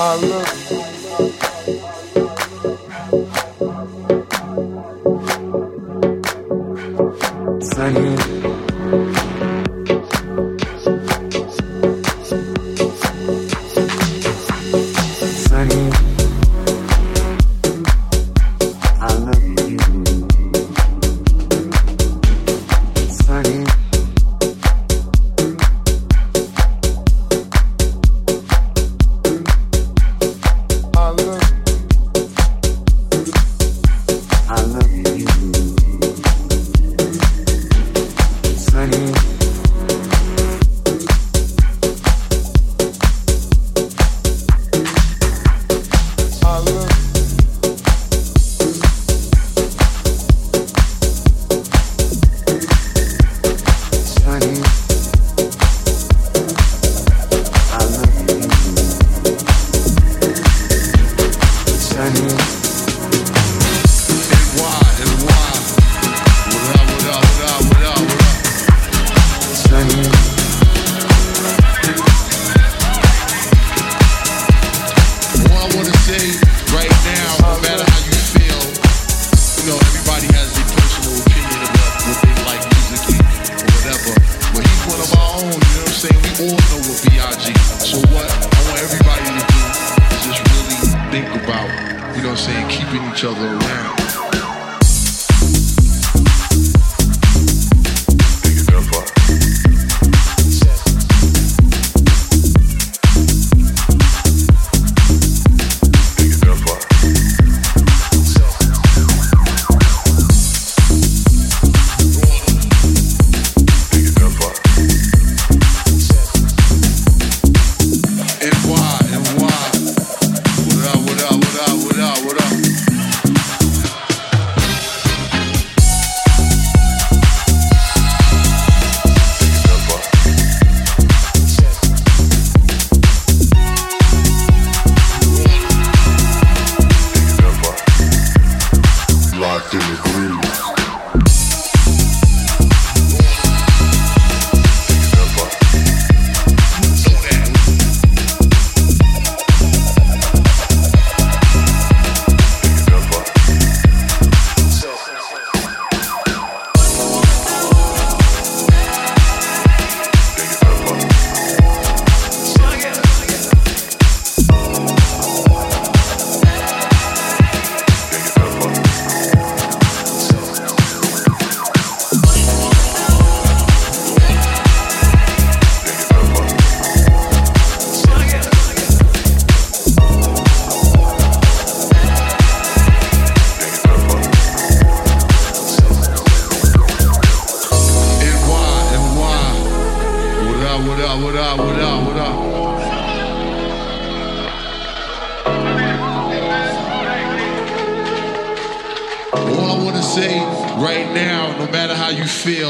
Allah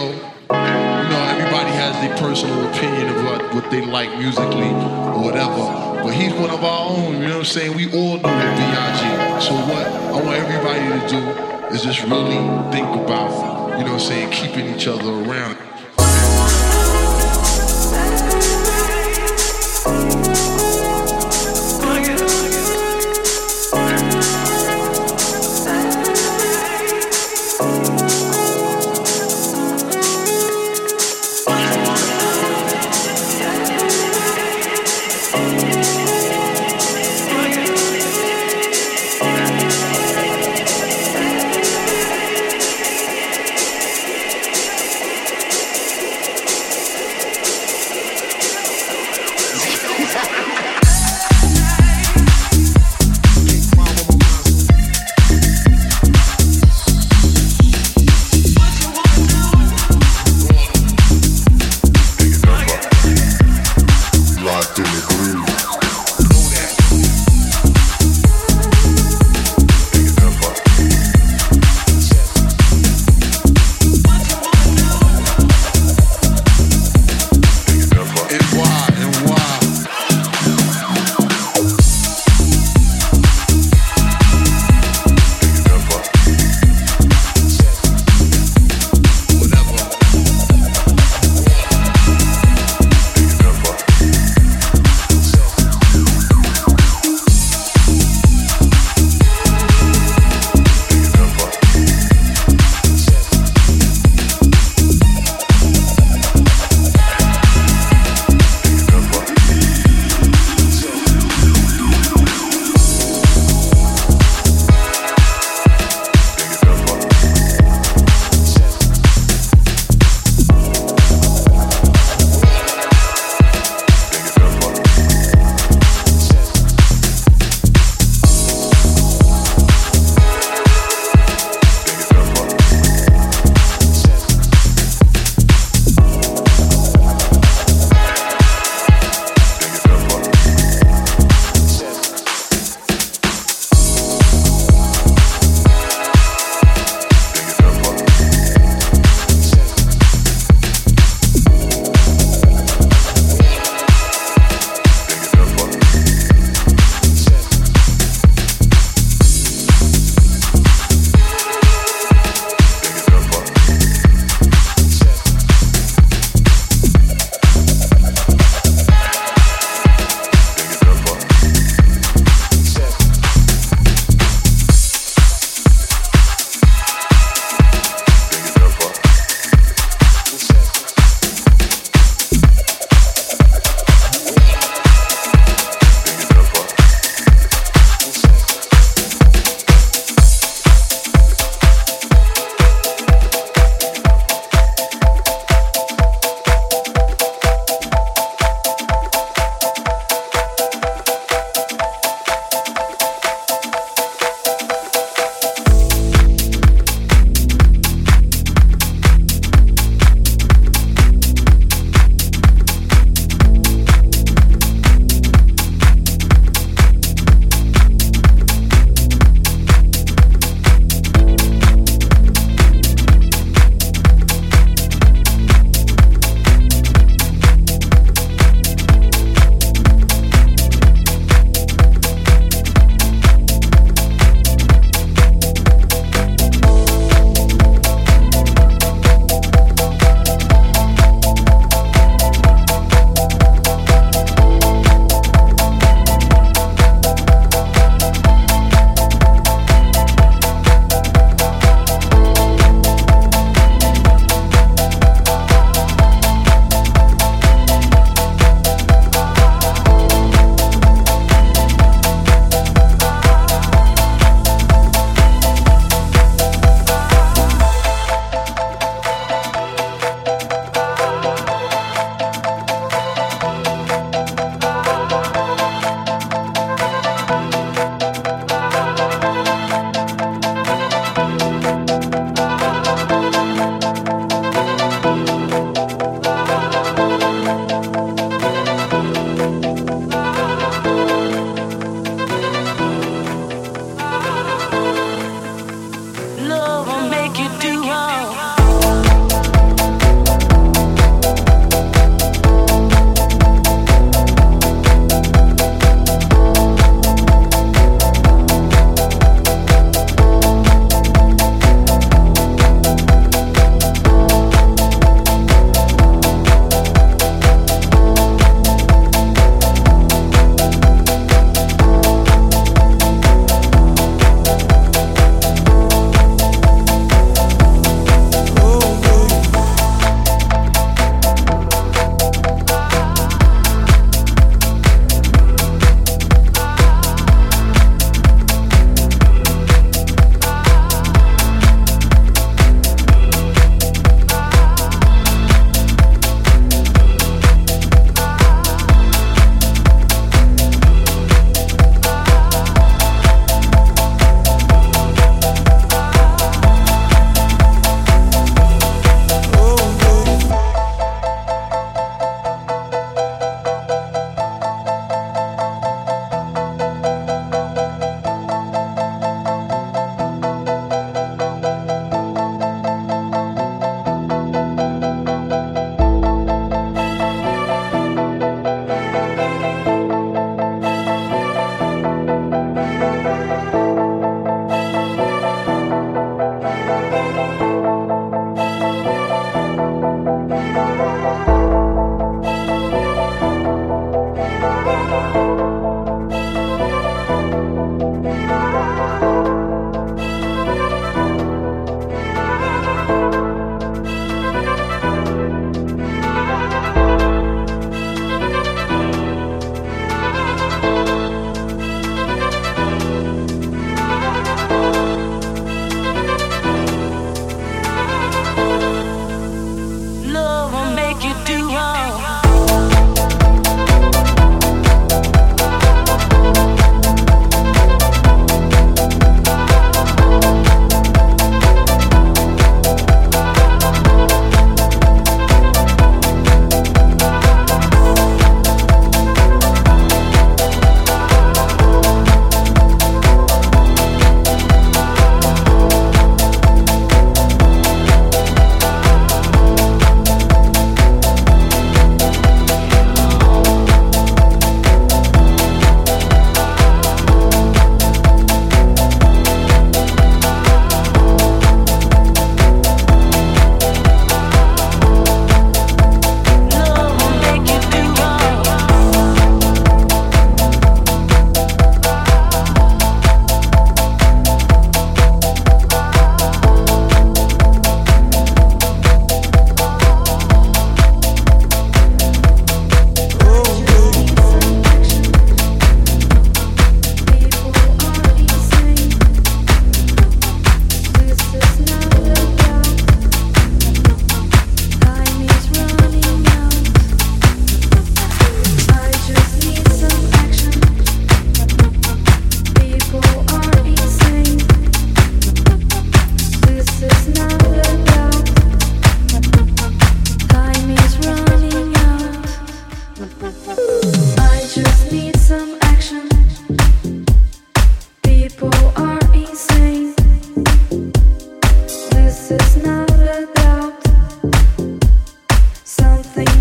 you you know, everybody has their personal opinion of what, what they like musically or whatever. But he's one of our own, you know what I'm saying? We all know the B.I.G. So what I want everybody to do is just really think about, you know what I'm saying, keeping each other around.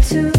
to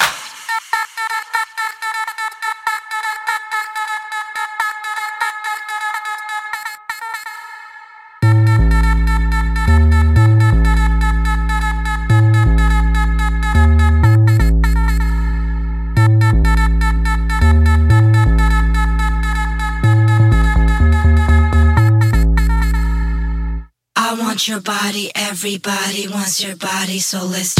Body, everybody wants your body, so let's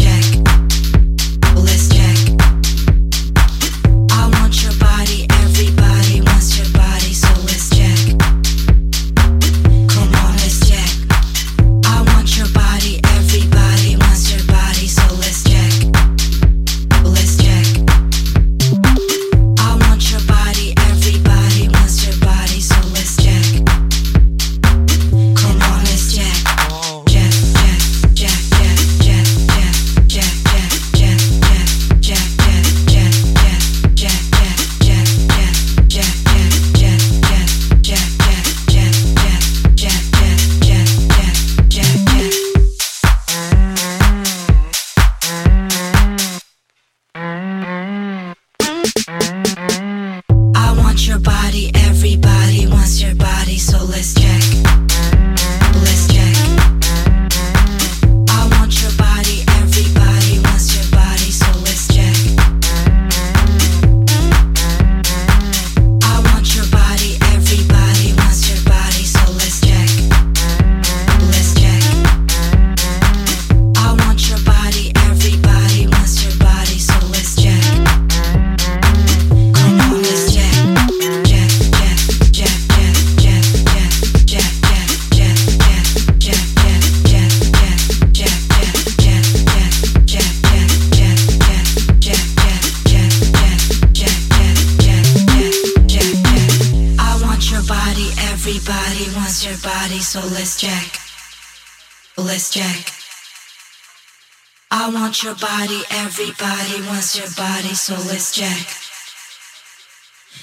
jack. your body, everybody wants your body, so let's jack.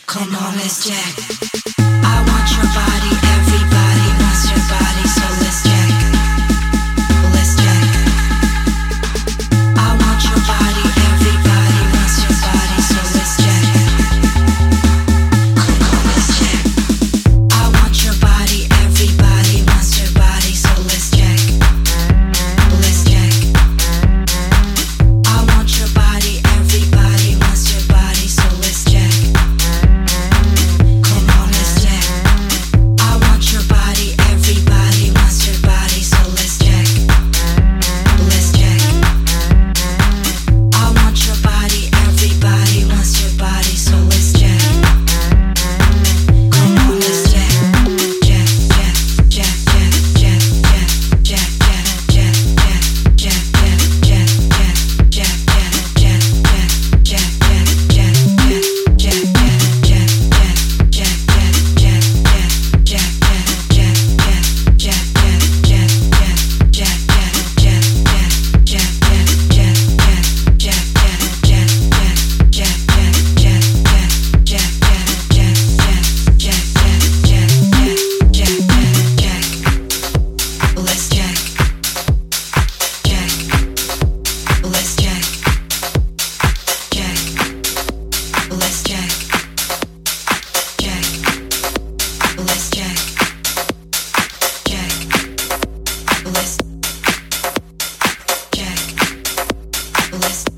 Come on, let's jack. I want your body, list.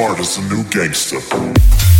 smartest, a new gangster.